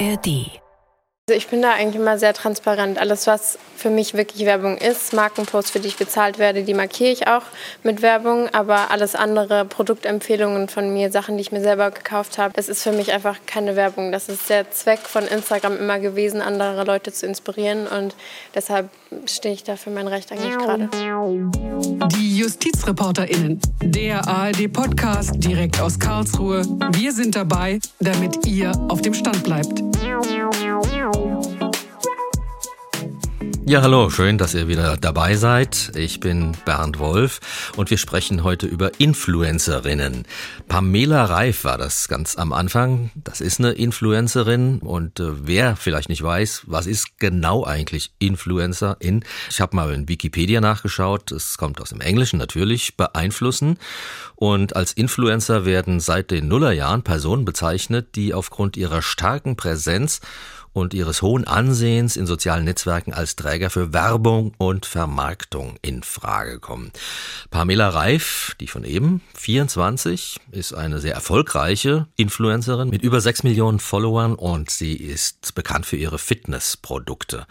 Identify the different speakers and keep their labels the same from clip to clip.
Speaker 1: ARD
Speaker 2: also ich bin da eigentlich immer sehr transparent. Alles, was für mich wirklich Werbung ist, Markenposts, für die ich bezahlt werde, die markiere ich auch mit Werbung. Aber alles andere, Produktempfehlungen von mir, Sachen, die ich mir selber gekauft habe, das ist für mich einfach keine Werbung. Das ist der Zweck von Instagram immer gewesen, andere Leute zu inspirieren. Und deshalb stehe ich da für mein Recht eigentlich gerade.
Speaker 1: Die JustizreporterInnen, der ARD-Podcast direkt aus Karlsruhe. Wir sind dabei, damit ihr auf dem Stand bleibt.
Speaker 3: Ja, hallo, schön, dass ihr wieder dabei seid. Ich bin Bernd Wolf und wir sprechen heute über Influencerinnen. Pamela Reif war das ganz am Anfang. Das ist eine Influencerin und äh, wer vielleicht nicht weiß, was ist genau eigentlich Influencerin? Ich habe mal in Wikipedia nachgeschaut. Es kommt aus dem Englischen natürlich, beeinflussen. Und als Influencer werden seit den Nullerjahren Personen bezeichnet, die aufgrund ihrer starken Präsenz und ihres hohen Ansehens in sozialen Netzwerken als Träger für Werbung und Vermarktung in Frage kommen. Pamela Reif, die von eben, 24, ist eine sehr erfolgreiche Influencerin mit über 6 Millionen Followern und sie ist bekannt für ihre Fitnessprodukte.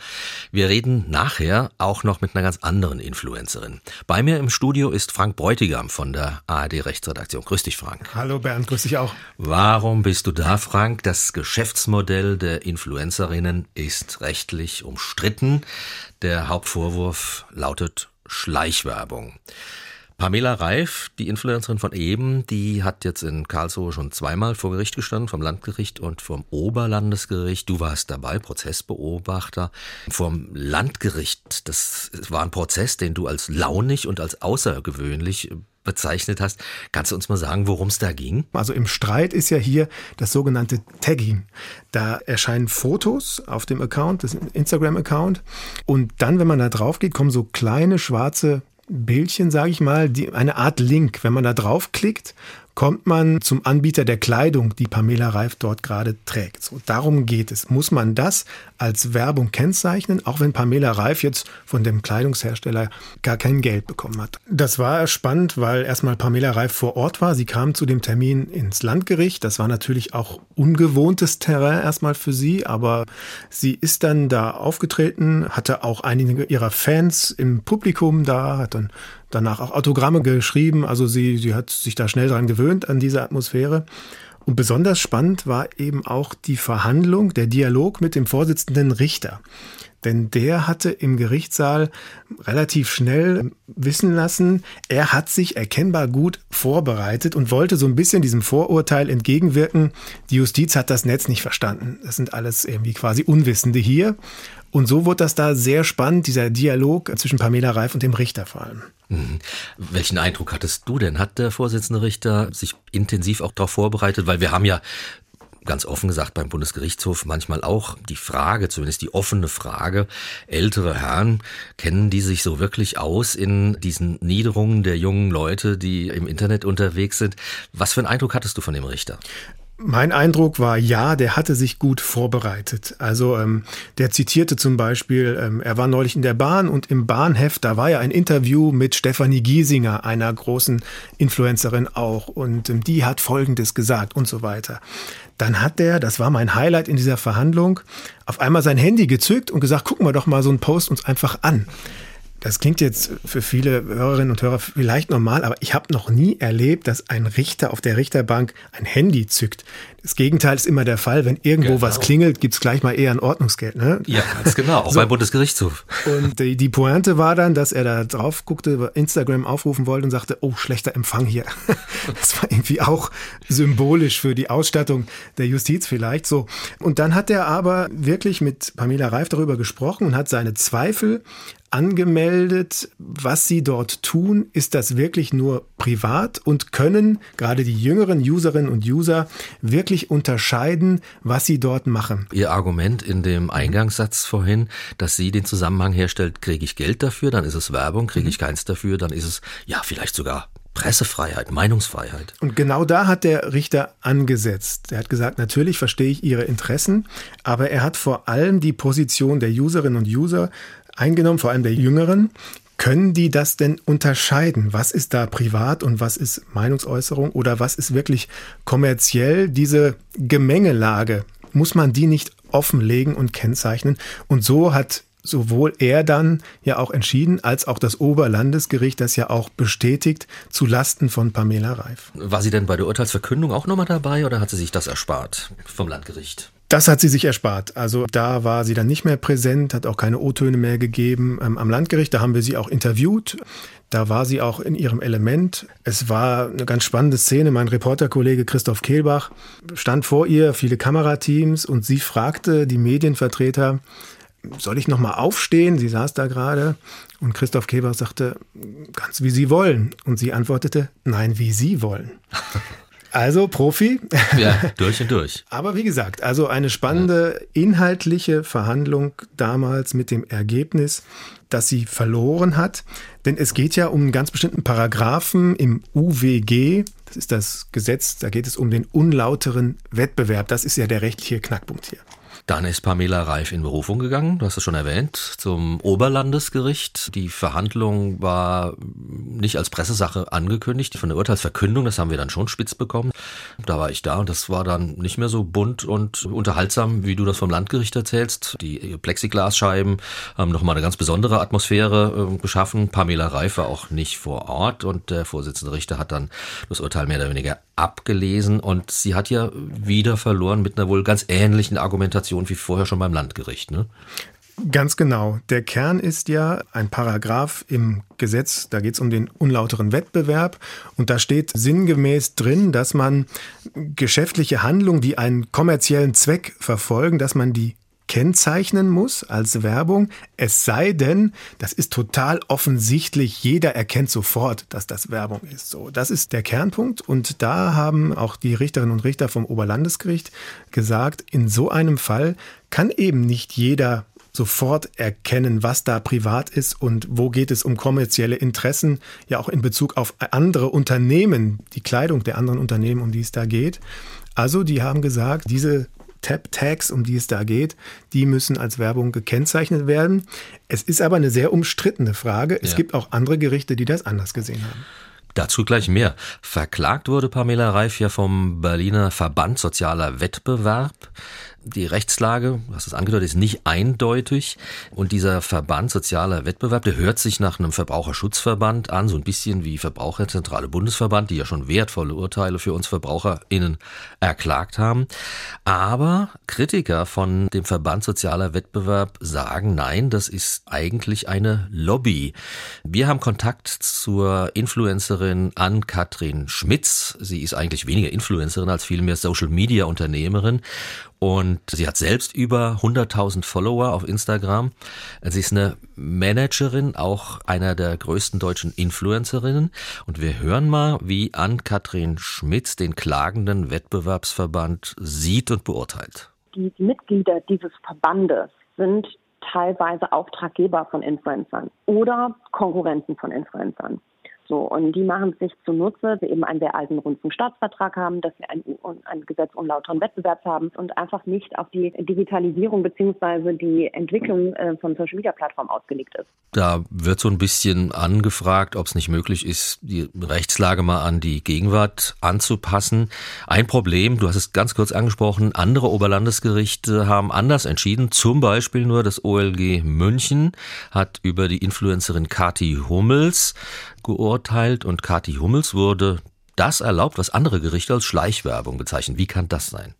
Speaker 3: Wir reden nachher auch noch mit einer ganz anderen Influencerin. Bei mir im Studio ist Frank Bräutigam von der ARD Rechtsredaktion. Grüß dich, Frank.
Speaker 4: Hallo Bernd, grüß dich auch.
Speaker 3: Warum bist du da, Frank? Das Geschäftsmodell der Influencer Influencerinnen ist rechtlich umstritten. Der Hauptvorwurf lautet Schleichwerbung. Pamela Reif, die Influencerin von eben, die hat jetzt in Karlsruhe schon zweimal vor Gericht gestanden, vom Landgericht und vom Oberlandesgericht. Du warst dabei, Prozessbeobachter. Vom Landgericht, das war ein Prozess, den du als launig und als außergewöhnlich bezeichnet hast. Kannst du uns mal sagen, worum es da ging?
Speaker 4: Also im Streit ist ja hier das sogenannte Tagging. Da erscheinen Fotos auf dem Account, das Instagram-Account. Und dann, wenn man da drauf geht, kommen so kleine schwarze Bildchen, sage ich mal, die, eine Art Link. Wenn man da draufklickt, kommt man zum Anbieter der Kleidung, die Pamela Reif dort gerade trägt. So, darum geht es. Muss man das als Werbung kennzeichnen, auch wenn Pamela Reif jetzt von dem Kleidungshersteller gar kein Geld bekommen hat. Das war spannend, weil erstmal Pamela Reif vor Ort war. Sie kam zu dem Termin ins Landgericht. Das war natürlich auch ungewohntes Terrain erstmal für sie, aber sie ist dann da aufgetreten, hatte auch einige ihrer Fans im Publikum da, hat dann danach auch Autogramme geschrieben. Also sie, sie hat sich da schnell dran gewöhnt an diese Atmosphäre. Und besonders spannend war eben auch die Verhandlung, der Dialog mit dem Vorsitzenden Richter. Denn der hatte im Gerichtssaal relativ schnell wissen lassen, er hat sich erkennbar gut vorbereitet und wollte so ein bisschen diesem Vorurteil entgegenwirken, die Justiz hat das Netz nicht verstanden. Das sind alles irgendwie quasi Unwissende hier. Und so wurde das da sehr spannend, dieser Dialog zwischen Pamela Reif und dem Richter vor allem.
Speaker 3: Mhm. Welchen Eindruck hattest du denn? Hat der Vorsitzende Richter sich intensiv auch darauf vorbereitet? Weil wir haben ja ganz offen gesagt beim Bundesgerichtshof manchmal auch die Frage, zumindest die offene Frage, ältere Herren, kennen die sich so wirklich aus in diesen Niederungen der jungen Leute, die im Internet unterwegs sind? Was für einen Eindruck hattest du von dem Richter?
Speaker 4: Mein Eindruck war, ja, der hatte sich gut vorbereitet. Also ähm, der zitierte zum Beispiel, ähm, er war neulich in der Bahn und im Bahnheft, da war ja ein Interview mit Stefanie Giesinger, einer großen Influencerin auch. Und ähm, die hat Folgendes gesagt und so weiter. Dann hat der, das war mein Highlight in dieser Verhandlung, auf einmal sein Handy gezückt und gesagt, gucken wir doch mal so einen Post uns einfach an. Das klingt jetzt für viele Hörerinnen und Hörer vielleicht normal, aber ich habe noch nie erlebt, dass ein Richter auf der Richterbank ein Handy zückt. Das Gegenteil ist immer der Fall. Wenn irgendwo genau. was klingelt, gibt's gleich mal eher ein Ordnungsgeld. Ne?
Speaker 3: Ja, ganz genau. Auch so. beim Bundesgerichtshof.
Speaker 4: Und die, die Pointe war dann, dass er da drauf guckte, Instagram aufrufen wollte und sagte, oh, schlechter Empfang hier. Das war irgendwie auch symbolisch für die Ausstattung der Justiz vielleicht so. Und dann hat er aber wirklich mit Pamela Reif darüber gesprochen und hat seine Zweifel angemeldet, was sie dort tun. Ist das wirklich nur privat und können gerade die jüngeren Userinnen und User wirklich unterscheiden, was sie dort machen?
Speaker 3: Ihr Argument in dem Eingangssatz vorhin, dass sie den Zusammenhang herstellt, kriege ich Geld dafür, dann ist es Werbung, kriege ich mhm. keins dafür, dann ist es ja vielleicht sogar Pressefreiheit, Meinungsfreiheit.
Speaker 4: Und genau da hat der Richter angesetzt. Er hat gesagt, natürlich verstehe ich Ihre Interessen, aber er hat vor allem die Position der Userinnen und User eingenommen, vor allem der Jüngeren. Können die das denn unterscheiden? Was ist da privat und was ist Meinungsäußerung oder was ist wirklich kommerziell diese Gemengelage? muss man die nicht offenlegen und kennzeichnen. Und so hat sowohl er dann ja auch entschieden, als auch das Oberlandesgericht das ja auch bestätigt zu Lasten von Pamela Reif.
Speaker 3: War sie denn bei der Urteilsverkündung auch nochmal dabei oder hat sie sich das erspart vom Landgericht?
Speaker 4: Das hat sie sich erspart. Also da war sie dann nicht mehr präsent, hat auch keine O-Töne mehr gegeben ähm, am Landgericht. Da haben wir sie auch interviewt. Da war sie auch in ihrem Element. Es war eine ganz spannende Szene. Mein Reporterkollege Christoph Kehlbach stand vor ihr, viele Kamerateams, und sie fragte die Medienvertreter, soll ich nochmal aufstehen? Sie saß da gerade und Christoph Kehlbach sagte, ganz wie Sie wollen. Und sie antwortete, nein, wie Sie wollen. Also Profi.
Speaker 3: Ja, durch und durch.
Speaker 4: Aber wie gesagt, also eine spannende inhaltliche Verhandlung damals mit dem Ergebnis, dass sie verloren hat. Denn es geht ja um einen ganz bestimmten Paragraphen im UWG. Das ist das Gesetz, da geht es um den unlauteren Wettbewerb. Das ist ja der rechtliche Knackpunkt hier.
Speaker 3: Dann ist Pamela Reif in Berufung gegangen, du hast es schon erwähnt, zum Oberlandesgericht. Die Verhandlung war nicht als Pressesache angekündigt. Von der Urteilsverkündung, das haben wir dann schon spitz bekommen. Da war ich da und das war dann nicht mehr so bunt und unterhaltsam, wie du das vom Landgericht erzählst. Die Plexiglasscheiben haben nochmal eine ganz besondere Atmosphäre äh, geschaffen. Pamela Reif war auch nicht vor Ort und der Vorsitzende Richter hat dann das Urteil mehr oder weniger abgelesen und sie hat ja wieder verloren mit einer wohl ganz ähnlichen Argumentation wie vorher schon beim Landgericht. Ne?
Speaker 4: Ganz genau. Der Kern ist ja ein Paragraph im Gesetz, da geht es um den unlauteren Wettbewerb und da steht sinngemäß drin, dass man geschäftliche Handlungen, die einen kommerziellen Zweck verfolgen, dass man die kennzeichnen muss als Werbung, es sei denn, das ist total offensichtlich, jeder erkennt sofort, dass das Werbung ist. So, das ist der Kernpunkt und da haben auch die Richterinnen und Richter vom Oberlandesgericht gesagt, in so einem Fall kann eben nicht jeder sofort erkennen, was da privat ist und wo geht es um kommerzielle Interessen, ja auch in Bezug auf andere Unternehmen, die Kleidung der anderen Unternehmen, um die es da geht. Also die haben gesagt, diese Tab-Tags, um die es da geht, die müssen als Werbung gekennzeichnet werden. Es ist aber eine sehr umstrittene Frage. Es ja. gibt auch andere Gerichte, die das anders gesehen haben.
Speaker 3: Dazu gleich mehr. Verklagt wurde Pamela Reif ja vom Berliner Verband Sozialer Wettbewerb die Rechtslage, du hast es angedeutet, ist nicht eindeutig. Und dieser Verband Sozialer Wettbewerb, der hört sich nach einem Verbraucherschutzverband an, so ein bisschen wie Verbraucherzentrale Bundesverband, die ja schon wertvolle Urteile für uns VerbraucherInnen erklagt haben. Aber Kritiker von dem Verband Sozialer Wettbewerb sagen, nein, das ist eigentlich eine Lobby. Wir haben Kontakt zur Influencerin Ann-Kathrin Schmitz. Sie ist eigentlich weniger Influencerin als vielmehr Social Media Unternehmerin und sie hat selbst über 100.000 Follower auf Instagram. Sie ist eine Managerin, auch einer der größten deutschen Influencerinnen. Und wir hören mal, wie Ann-Kathrin Schmitz den klagenden Wettbewerbsverband sieht und beurteilt.
Speaker 5: Die Mitglieder dieses Verbandes sind teilweise Auftraggeber von Influencern oder Konkurrenten von Influencern. So, und die machen sich zunutze, wir eben einen sehr alten Rundfunkstaatsvertrag haben, dass wir ein, ein Gesetz unlauteren Wettbewerbs haben und einfach nicht auf die Digitalisierung beziehungsweise die Entwicklung äh, von Social Media Plattformen ausgelegt ist.
Speaker 3: Da wird so ein bisschen angefragt, ob es nicht möglich ist, die Rechtslage mal an die Gegenwart anzupassen. Ein Problem, du hast es ganz kurz angesprochen, andere Oberlandesgerichte haben anders entschieden. Zum Beispiel nur das OLG München hat über die Influencerin Kati Hummels geurteilt und Kati Hummels wurde das erlaubt, was andere Gerichte als Schleichwerbung bezeichnen. Wie kann das sein?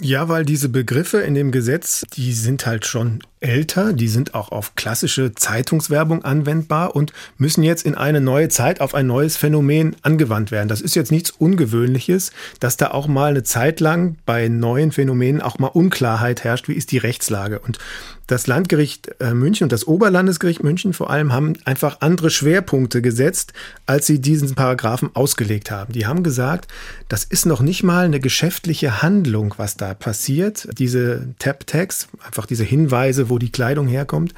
Speaker 4: Ja, weil diese Begriffe in dem Gesetz, die sind halt schon älter, die sind auch auf klassische Zeitungswerbung anwendbar und müssen jetzt in eine neue Zeit auf ein neues Phänomen angewandt werden. Das ist jetzt nichts Ungewöhnliches, dass da auch mal eine Zeit lang bei neuen Phänomenen auch mal Unklarheit herrscht, wie ist die Rechtslage. Und das Landgericht äh, München und das Oberlandesgericht München vor allem haben einfach andere Schwerpunkte gesetzt, als sie diesen Paragraphen ausgelegt haben. Die haben gesagt, das ist noch nicht mal eine geschäftliche Handlung, was da passiert. Diese Tap-Tags, einfach diese Hinweise, wo die Kleidung herkommt.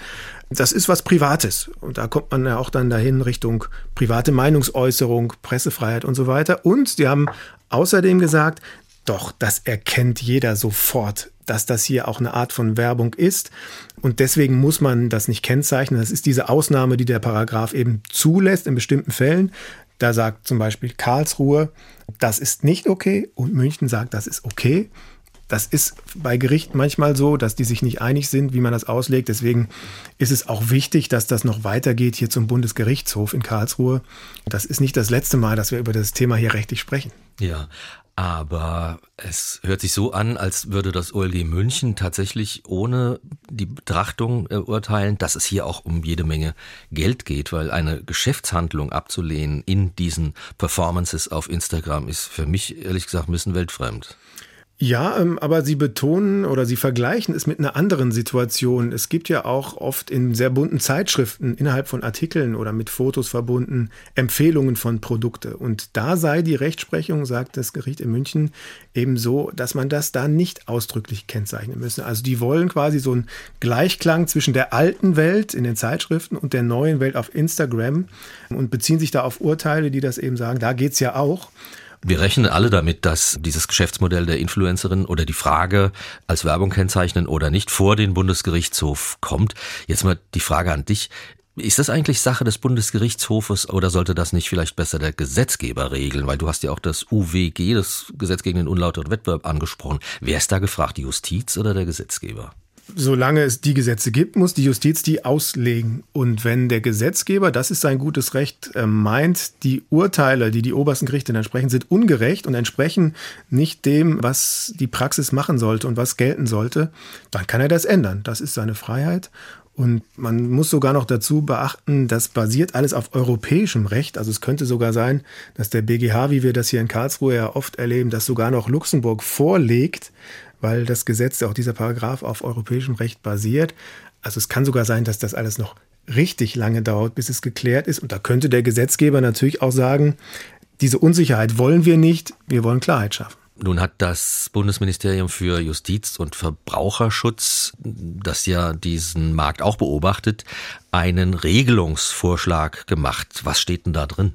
Speaker 4: Das ist was Privates. Und da kommt man ja auch dann dahin Richtung private Meinungsäußerung, Pressefreiheit und so weiter. Und sie haben außerdem gesagt, doch, das erkennt jeder sofort, dass das hier auch eine Art von Werbung ist. Und deswegen muss man das nicht kennzeichnen. Das ist diese Ausnahme, die der Paragraph eben zulässt in bestimmten Fällen. Da sagt zum Beispiel Karlsruhe, das ist nicht okay und München sagt, das ist okay. Das ist bei Gerichten manchmal so, dass die sich nicht einig sind, wie man das auslegt. Deswegen ist es auch wichtig, dass das noch weitergeht hier zum Bundesgerichtshof in Karlsruhe. Das ist nicht das letzte Mal, dass wir über das Thema hier rechtlich sprechen.
Speaker 3: Ja, aber es hört sich so an, als würde das OLG München tatsächlich ohne die Betrachtung äh, urteilen, dass es hier auch um jede Menge Geld geht, weil eine Geschäftshandlung abzulehnen in diesen Performances auf Instagram ist für mich ehrlich gesagt ein bisschen weltfremd.
Speaker 4: Ja, ähm, aber Sie betonen oder Sie vergleichen es mit einer anderen Situation. Es gibt ja auch oft in sehr bunten Zeitschriften innerhalb von Artikeln oder mit Fotos verbunden Empfehlungen von Produkte. Und da sei die Rechtsprechung, sagt das Gericht in München, eben so, dass man das da nicht ausdrücklich kennzeichnen müsse. Also die wollen quasi so einen Gleichklang zwischen der alten Welt in den Zeitschriften und der neuen Welt auf Instagram und beziehen sich da auf Urteile, die das eben sagen, da geht's ja auch.
Speaker 3: Wir rechnen alle damit, dass dieses Geschäftsmodell der Influencerin oder die Frage als Werbung kennzeichnen oder nicht vor den Bundesgerichtshof kommt. Jetzt mal die Frage an dich. Ist das eigentlich Sache des Bundesgerichtshofes oder sollte das nicht vielleicht besser der Gesetzgeber regeln? Weil du hast ja auch das UWG, das Gesetz gegen den unlauteren Wettbewerb, angesprochen. Wer ist da gefragt, die Justiz oder der Gesetzgeber?
Speaker 4: Solange es die Gesetze gibt, muss die Justiz die auslegen. Und wenn der Gesetzgeber, das ist sein gutes Recht, äh, meint, die Urteile, die die obersten Gerichte entsprechen, sind ungerecht und entsprechen nicht dem, was die Praxis machen sollte und was gelten sollte, dann kann er das ändern. Das ist seine Freiheit. Und man muss sogar noch dazu beachten, das basiert alles auf europäischem Recht. Also es könnte sogar sein, dass der BGH, wie wir das hier in Karlsruhe ja oft erleben, das sogar noch Luxemburg vorlegt, weil das Gesetz, auch dieser Paragraph, auf europäischem Recht basiert. Also es kann sogar sein, dass das alles noch richtig lange dauert, bis es geklärt ist. Und da könnte der Gesetzgeber natürlich auch sagen, diese Unsicherheit wollen wir nicht, wir wollen Klarheit schaffen.
Speaker 3: Nun hat das Bundesministerium für Justiz und Verbraucherschutz, das ja diesen Markt auch beobachtet, einen Regelungsvorschlag gemacht. Was steht denn da drin?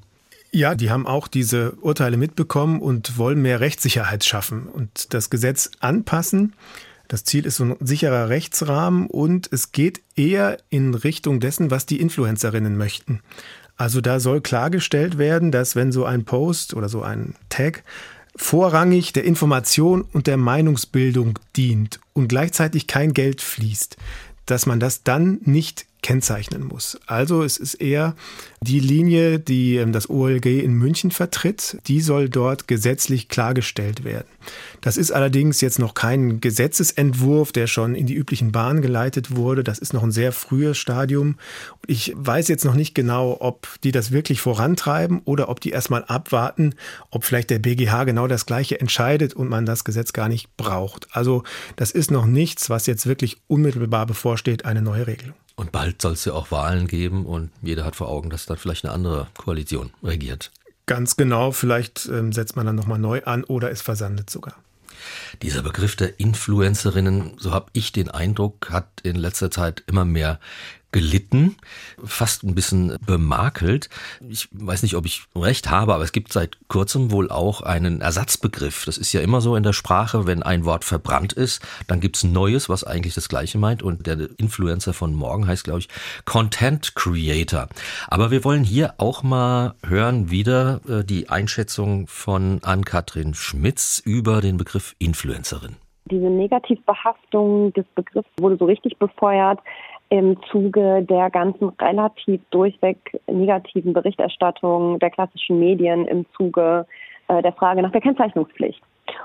Speaker 4: Ja, die haben auch diese Urteile mitbekommen und wollen mehr Rechtssicherheit schaffen und das Gesetz anpassen. Das Ziel ist so ein sicherer Rechtsrahmen und es geht eher in Richtung dessen, was die Influencerinnen möchten. Also da soll klargestellt werden, dass wenn so ein Post oder so ein Tag vorrangig der Information und der Meinungsbildung dient und gleichzeitig kein Geld fließt, dass man das dann nicht kennzeichnen muss. Also es ist eher die Linie, die ähm, das OLG in München vertritt, die soll dort gesetzlich klargestellt werden. Das ist allerdings jetzt noch kein Gesetzesentwurf, der schon in die üblichen Bahnen geleitet wurde. Das ist noch ein sehr frühes Stadium. Ich weiß jetzt noch nicht genau, ob die das wirklich vorantreiben oder ob die erstmal abwarten, ob vielleicht der BGH genau das Gleiche entscheidet und man das Gesetz gar nicht braucht. Also das ist noch nichts, was jetzt wirklich unmittelbar bevorsteht, eine neue Regelung.
Speaker 3: Und bald soll es ja auch Wahlen geben und jeder hat vor Augen, dass dann vielleicht eine andere Koalition regiert.
Speaker 4: Ganz genau, vielleicht ähm, setzt man dann nochmal neu an oder es versandet sogar.
Speaker 3: Dieser Begriff der Influencerinnen, so habe ich den Eindruck, hat in letzter Zeit immer mehr gelitten, fast ein bisschen bemakelt. Ich weiß nicht, ob ich recht habe, aber es gibt seit kurzem wohl auch einen Ersatzbegriff. Das ist ja immer so in der Sprache, wenn ein Wort verbrannt ist, dann gibt's Neues, was eigentlich das Gleiche meint. Und der Influencer von morgen heißt, glaube ich, Content Creator. Aber wir wollen hier auch mal hören wieder äh, die Einschätzung von Ann-Kathrin Schmitz über den Begriff Influencerin.
Speaker 5: Diese Negativbehaftung des Begriffs wurde so richtig befeuert im Zuge der ganzen relativ durchweg negativen Berichterstattung der klassischen Medien im Zuge äh, der Frage nach der Kennzeichnungspflicht.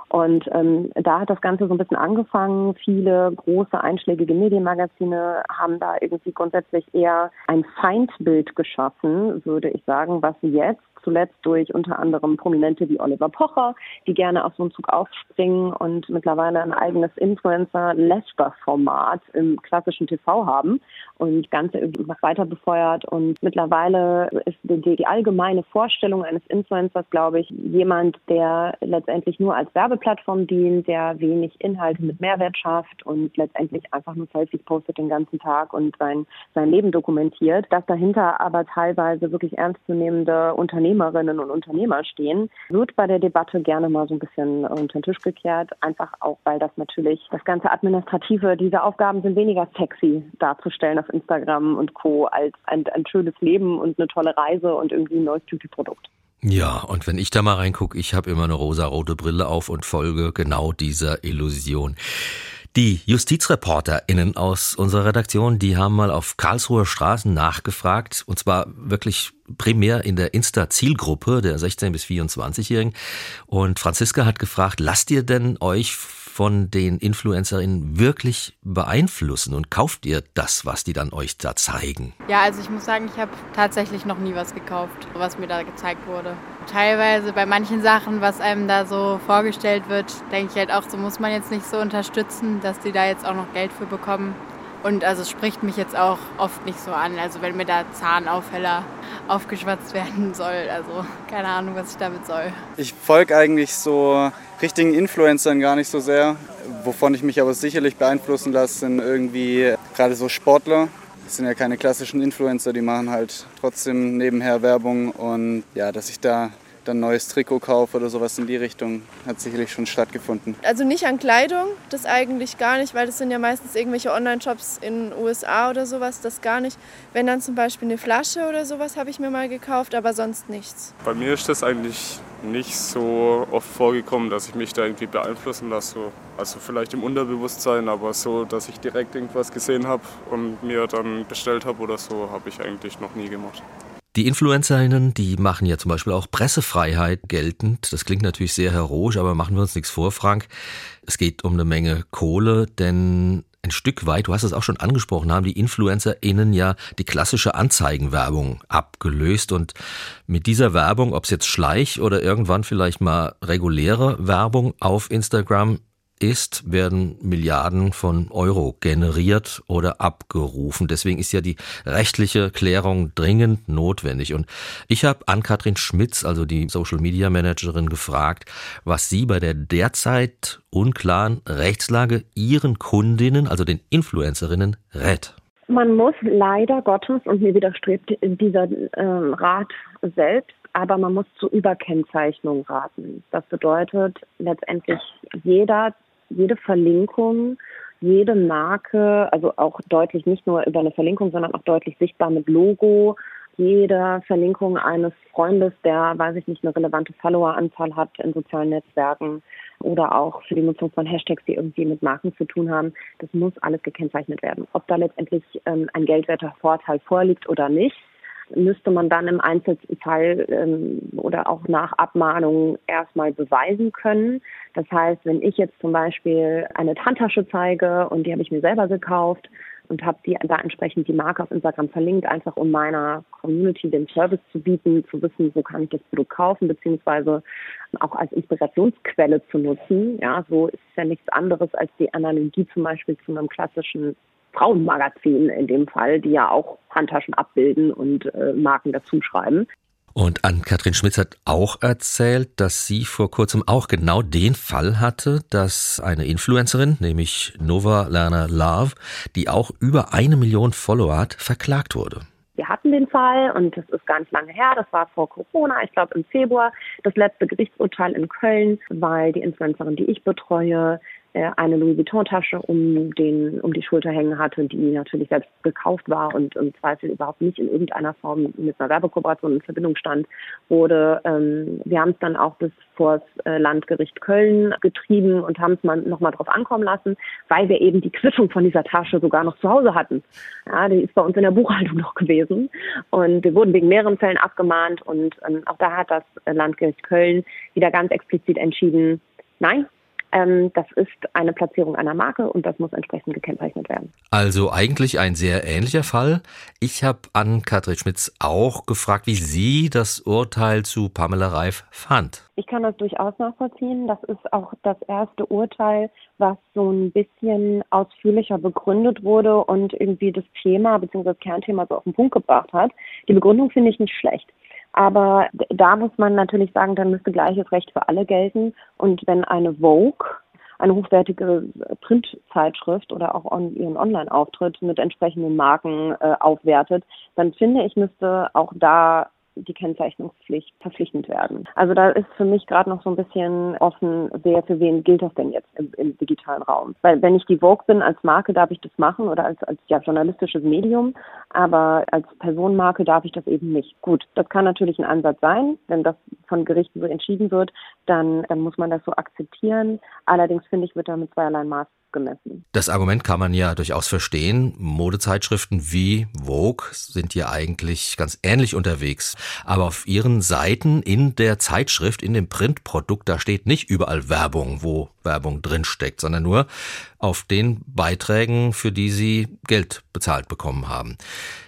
Speaker 5: Und ähm, da hat das Ganze so ein bisschen angefangen. Viele große einschlägige Medienmagazine haben da irgendwie grundsätzlich eher ein Feindbild geschaffen, würde ich sagen, was jetzt zuletzt durch unter anderem Prominente wie Oliver Pocher, die gerne auf so einen Zug aufspringen und mittlerweile ein eigenes Influencer-Lesber-Format im klassischen TV haben und Ganze irgendwie noch weiter befeuert. Und mittlerweile ist die, die allgemeine Vorstellung eines Influencers, glaube ich, jemand, der letztendlich nur als Werbeplattform dient, der wenig Inhalte mit Mehrwert schafft und letztendlich einfach nur Selfies postet den ganzen Tag und sein, sein Leben dokumentiert. Dass dahinter aber teilweise wirklich ernstzunehmende Unternehmen Unternehmerinnen und Unternehmer stehen, wird bei der Debatte gerne mal so ein bisschen unter den Tisch gekehrt. Einfach auch, weil das natürlich das ganze Administrative, diese Aufgaben sind weniger sexy darzustellen auf Instagram und Co. als ein, ein schönes Leben und eine tolle Reise und irgendwie ein neues Beauty-Produkt.
Speaker 3: Ja, und wenn ich da mal reingucke, ich habe immer eine rosa-rote Brille auf und folge genau dieser Illusion. Die JustizreporterInnen aus unserer Redaktion, die haben mal auf Karlsruher Straßen nachgefragt, und zwar wirklich primär in der Insta-Zielgruppe der 16- bis 24-Jährigen. Und Franziska hat gefragt, lasst ihr denn euch von den Influencerinnen wirklich beeinflussen und kauft ihr das, was die dann euch da zeigen?
Speaker 2: Ja, also ich muss sagen, ich habe tatsächlich noch nie was gekauft, was mir da gezeigt wurde. Teilweise bei manchen Sachen, was einem da so vorgestellt wird, denke ich halt auch, so muss man jetzt nicht so unterstützen, dass die da jetzt auch noch Geld für bekommen. Und also es spricht mich jetzt auch oft nicht so an. Also wenn mir da Zahnaufheller aufgeschwatzt werden soll. Also keine Ahnung, was ich damit soll.
Speaker 6: Ich folge eigentlich so richtigen Influencern gar nicht so sehr. Wovon ich mich aber sicherlich beeinflussen lasse, sind irgendwie gerade so Sportler. Das sind ja keine klassischen Influencer, die machen halt trotzdem nebenher Werbung. Und ja, dass ich da dann ein neues Trikot kaufe oder sowas in die Richtung, hat sicherlich schon stattgefunden.
Speaker 7: Also nicht an Kleidung, das eigentlich gar nicht, weil das sind ja meistens irgendwelche Online-Shops in den USA oder sowas, das gar nicht. Wenn dann zum Beispiel eine Flasche oder sowas habe ich mir mal gekauft, aber sonst nichts.
Speaker 8: Bei mir ist das eigentlich nicht so oft vorgekommen, dass ich mich da irgendwie beeinflussen lasse. Also vielleicht im Unterbewusstsein, aber so, dass ich direkt irgendwas gesehen habe und mir dann bestellt habe oder so, habe ich eigentlich noch nie gemacht.
Speaker 3: Die Influencerinnen, die machen ja zum Beispiel auch Pressefreiheit geltend. Das klingt natürlich sehr heroisch, aber machen wir uns nichts vor, Frank. Es geht um eine Menge Kohle, denn ein Stück weit, du hast es auch schon angesprochen, haben die InfluencerInnen ja die klassische Anzeigenwerbung abgelöst. Und mit dieser Werbung, ob es jetzt Schleich oder irgendwann vielleicht mal reguläre Werbung auf Instagram ist, werden Milliarden von Euro generiert oder abgerufen. Deswegen ist ja die rechtliche Klärung dringend notwendig. Und ich habe an Katrin Schmitz, also die Social Media Managerin, gefragt, was sie bei der derzeit unklaren Rechtslage ihren Kundinnen, also den Influencerinnen, rät.
Speaker 5: Man muss leider Gottes, und mir widerstrebt dieser äh, Rat selbst, aber man muss zur Überkennzeichnung raten. Das bedeutet letztendlich jeder jede Verlinkung, jede Marke, also auch deutlich nicht nur über eine Verlinkung, sondern auch deutlich sichtbar mit Logo, jede Verlinkung eines Freundes, der, weiß ich nicht, eine relevante Followeranzahl hat in sozialen Netzwerken oder auch für die Nutzung von Hashtags, die irgendwie mit Marken zu tun haben, das muss alles gekennzeichnet werden. Ob da letztendlich ähm, ein geldwerter Vorteil vorliegt oder nicht, müsste man dann im Einzelfall ähm, oder auch nach Abmahnung erstmal beweisen können. Das heißt, wenn ich jetzt zum Beispiel eine Handtasche zeige und die habe ich mir selber gekauft und habe die da entsprechend die Marke auf Instagram verlinkt, einfach um meiner Community den Service zu bieten, zu wissen, wo kann ich das Produkt kaufen, beziehungsweise auch als Inspirationsquelle zu nutzen. Ja, so ist ja nichts anderes als die Analogie zum Beispiel zu einem klassischen Frauenmagazin in dem Fall, die ja auch Handtaschen abbilden und äh, Marken dazuschreiben.
Speaker 3: Und Ann-Kathrin Schmitz hat auch erzählt, dass sie vor kurzem auch genau den Fall hatte, dass eine Influencerin, nämlich Nova Lerner Love, die auch über eine Million Follower hat, verklagt wurde.
Speaker 5: Wir hatten den Fall und das ist gar nicht lange her, das war vor Corona, ich glaube im Februar, das letzte Gerichtsurteil in Köln, weil die Influencerin, die ich betreue, eine Louis Vuitton-Tasche um, den, um die Schulter hängen hatte, die natürlich selbst gekauft war und im Zweifel überhaupt nicht in irgendeiner Form mit einer Werbekooperation in Verbindung stand, wurde. Ähm, wir haben es dann auch bis vor das äh, Landgericht Köln getrieben und haben es mal nochmal drauf ankommen lassen, weil wir eben die Quittung von dieser Tasche sogar noch zu Hause hatten. Ja, die ist bei uns in der Buchhaltung noch gewesen und wir wurden wegen mehreren Fällen abgemahnt und ähm, auch da hat das Landgericht Köln wieder ganz explizit entschieden, nein, ähm, das ist eine Platzierung einer Marke und das muss entsprechend gekennzeichnet werden.
Speaker 3: Also eigentlich ein sehr ähnlicher Fall. Ich habe an Katrin Schmitz auch gefragt, wie sie das Urteil zu Pamela Reif fand.
Speaker 5: Ich kann das durchaus nachvollziehen. Das ist auch das erste Urteil, was so ein bisschen ausführlicher begründet wurde und irgendwie das Thema bzw. das Kernthema so auf den Punkt gebracht hat. Die Begründung finde ich nicht schlecht. Aber da muss man natürlich sagen, dann müsste gleiches Recht für alle gelten. Und wenn eine Vogue, eine hochwertige Printzeitschrift oder auch on, ihren Online-Auftritt mit entsprechenden Marken äh, aufwertet, dann finde ich, müsste auch da die Kennzeichnungspflicht verpflichtend werden. Also da ist für mich gerade noch so ein bisschen offen, wer für wen gilt das denn jetzt im, im, digitalen Raum. Weil wenn ich die Vogue bin als Marke, darf ich das machen oder als, als ja, journalistisches Medium, aber als Personenmarke darf ich das eben nicht. Gut, das kann natürlich ein Ansatz sein, wenn das von Gerichten so entschieden wird, dann, dann muss man das so akzeptieren. Allerdings finde ich, wird da mit zweierlei Maß gemessen.
Speaker 3: Das Argument kann man ja durchaus verstehen. Modezeitschriften wie Vogue sind ja eigentlich ganz ähnlich unterwegs. Aber auf ihren Seiten in der Zeitschrift, in dem Printprodukt, da steht nicht überall Werbung, wo Werbung drinsteckt, sondern nur auf den Beiträgen, für die sie Geld bezahlt bekommen haben.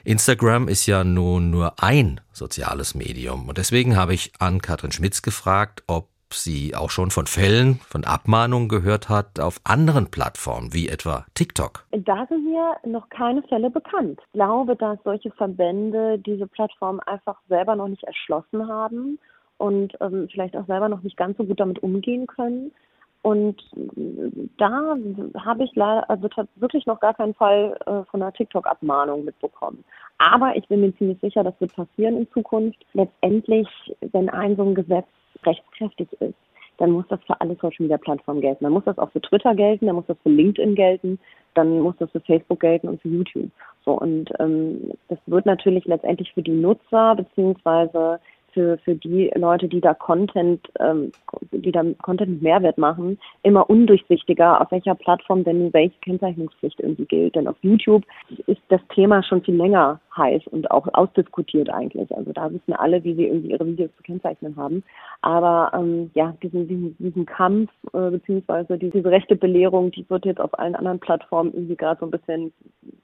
Speaker 3: Instagram ist ja nun nur ein soziales Medium. Und deswegen habe ich an Katrin Schmitz gefragt, ob sie auch schon von Fällen, von Abmahnungen gehört hat auf anderen Plattformen, wie etwa TikTok.
Speaker 5: Da sind mir noch keine Fälle bekannt. Ich glaube, dass solche Verbände diese Plattform einfach selber noch nicht erschlossen haben und ähm, vielleicht auch selber noch nicht ganz so gut damit umgehen können. Und da habe ich leider also wirklich noch gar keinen Fall äh, von einer TikTok-Abmahnung mitbekommen. Aber ich bin mir ziemlich sicher, das wird passieren in Zukunft. Letztendlich, wenn ein so ein Gesetz rechtskräftig ist, dann muss das für alle Social Media Plattformen gelten. Dann muss das auch für Twitter gelten, dann muss das für LinkedIn gelten, dann muss das für Facebook gelten und für YouTube. So und ähm, das wird natürlich letztendlich für die Nutzer beziehungsweise für, für die Leute, die da Content, ähm, die da Content Mehrwert machen, immer undurchsichtiger, auf welcher Plattform denn welche Kennzeichnungspflicht irgendwie gilt. Denn auf YouTube ist das Thema schon viel länger heiß und auch ausdiskutiert eigentlich. Also da wissen alle, wie sie irgendwie ihre Videos zu kennzeichnen haben. Aber ähm, ja, diesen, diesen, diesen Kampf äh, beziehungsweise diese rechte Belehrung, die wird jetzt auf allen anderen Plattformen irgendwie gerade so ein bisschen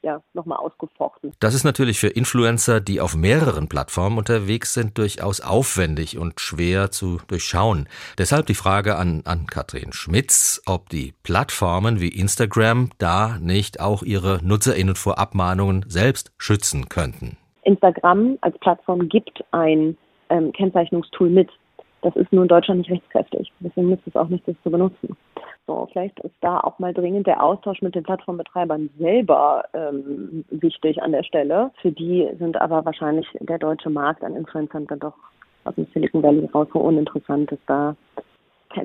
Speaker 5: ja nochmal ausgefochten.
Speaker 3: Das ist natürlich für Influencer, die auf mehreren Plattformen unterwegs sind, durchaus aufwendig und schwer zu durchschauen. Deshalb die Frage an, an Katrin Schmitz, ob die Plattformen wie Instagram da nicht auch ihre NutzerInnen vor Abmahnungen selbst schützen könnten.
Speaker 5: Instagram als Plattform gibt ein ähm, Kennzeichnungstool mit. Das ist nur in Deutschland nicht rechtskräftig. Deswegen nützt es auch nicht, das zu benutzen. So, vielleicht ist da auch mal dringend der Austausch mit den Plattformbetreibern selber ähm, wichtig an der Stelle. Für die sind aber wahrscheinlich der deutsche Markt an Influencern dann doch aus dem Silicon Valley raus so uninteressant ist, da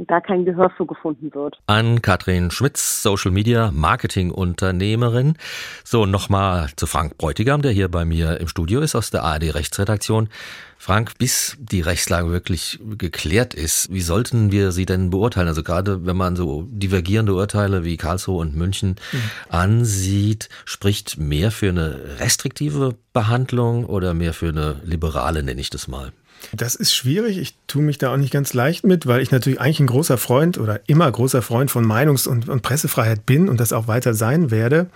Speaker 5: da kein Gehör für gefunden wird.
Speaker 3: An Katrin Schmitz, Social Media Marketing Unternehmerin. So, nochmal zu Frank Bräutigam, der hier bei mir im Studio ist aus der ARD Rechtsredaktion. Frank, bis die Rechtslage wirklich geklärt ist, wie sollten wir sie denn beurteilen? Also gerade wenn man so divergierende Urteile wie Karlsruhe und München mhm. ansieht, spricht mehr für eine restriktive Behandlung oder mehr für eine liberale, nenne ich das mal?
Speaker 4: Das ist schwierig. Ich tue mich da auch nicht ganz leicht mit, weil ich natürlich eigentlich ein großer Freund oder immer großer Freund von Meinungs- und, und Pressefreiheit bin und das auch weiter sein werde.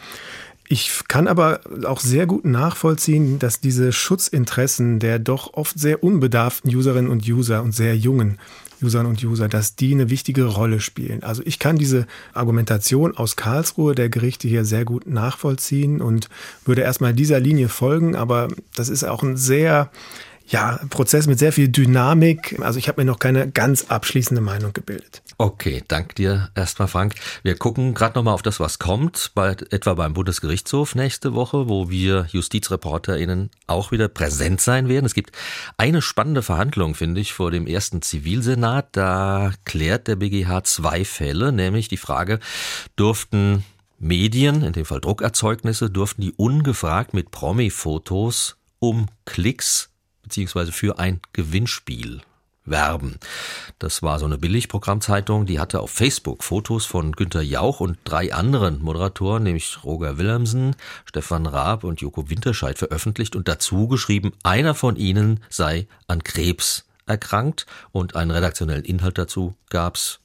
Speaker 4: Ich kann aber auch sehr gut nachvollziehen, dass diese Schutzinteressen der doch oft sehr unbedarften Userinnen und User und sehr jungen Userinnen und User, dass die eine wichtige Rolle spielen. Also ich kann diese Argumentation aus Karlsruhe der Gerichte hier sehr gut nachvollziehen und würde erstmal dieser Linie folgen, aber das ist auch ein sehr ja, Prozess mit sehr viel Dynamik. Also ich habe mir noch keine ganz abschließende Meinung gebildet.
Speaker 3: Okay, dank dir erstmal, Frank. Wir gucken gerade nochmal auf das, was kommt, bei, etwa beim Bundesgerichtshof nächste Woche, wo wir JustizreporterInnen auch wieder präsent sein werden. Es gibt eine spannende Verhandlung, finde ich, vor dem ersten Zivilsenat. Da klärt der BGH zwei Fälle, nämlich die Frage, durften Medien, in dem Fall Druckerzeugnisse, durften die ungefragt mit Promi-Fotos um Klicks beziehungsweise für ein Gewinnspiel werben. Das war so eine Billigprogrammzeitung, die hatte auf Facebook Fotos von Günter Jauch und drei anderen Moderatoren, nämlich Roger Willemsen, Stefan Raab und Joko Winterscheid veröffentlicht und dazu geschrieben, einer von ihnen sei an Krebs erkrankt und einen redaktionellen Inhalt dazu gab's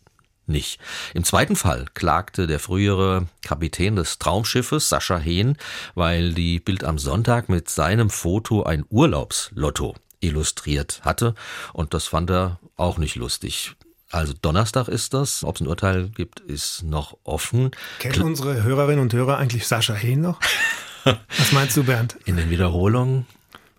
Speaker 3: nicht. Im zweiten Fall klagte der frühere Kapitän des Traumschiffes, Sascha Hehn, weil die Bild am Sonntag mit seinem Foto ein Urlaubslotto illustriert hatte und das fand er auch nicht lustig. Also Donnerstag ist das. Ob es ein Urteil gibt, ist noch offen.
Speaker 4: Kennen Kl unsere Hörerinnen und Hörer eigentlich Sascha Hehn noch? Was meinst du, Bernd?
Speaker 3: In den Wiederholungen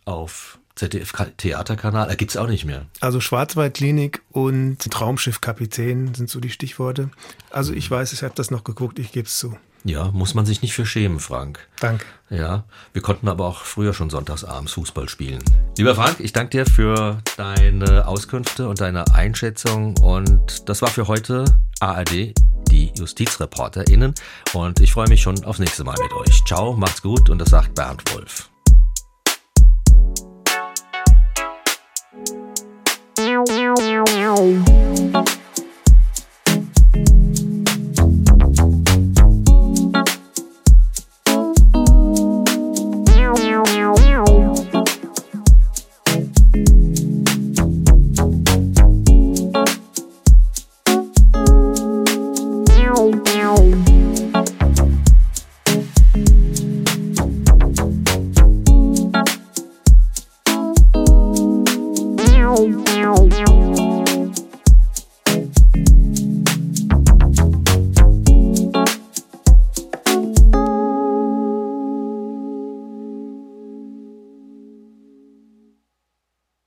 Speaker 3: auf ZDF-Theaterkanal, er gibt's auch nicht mehr.
Speaker 4: Also Schwarzwaldklinik und Traumschiffkapitän sind so die Stichworte. Also ich weiß, ich habe das noch geguckt, ich gebe es zu.
Speaker 3: Ja, muss man sich nicht für schämen, Frank.
Speaker 4: Danke.
Speaker 3: Ja, wir konnten aber auch früher schon sonntagsabends Fußball spielen. Lieber Frank, ich danke dir für deine Auskünfte und deine Einschätzung. Und das war für heute ARD, die JustizreporterInnen. Und ich freue mich schon aufs nächste Mal mit euch. Ciao, macht's gut und das sagt Bernd Wolf.
Speaker 9: Thank you.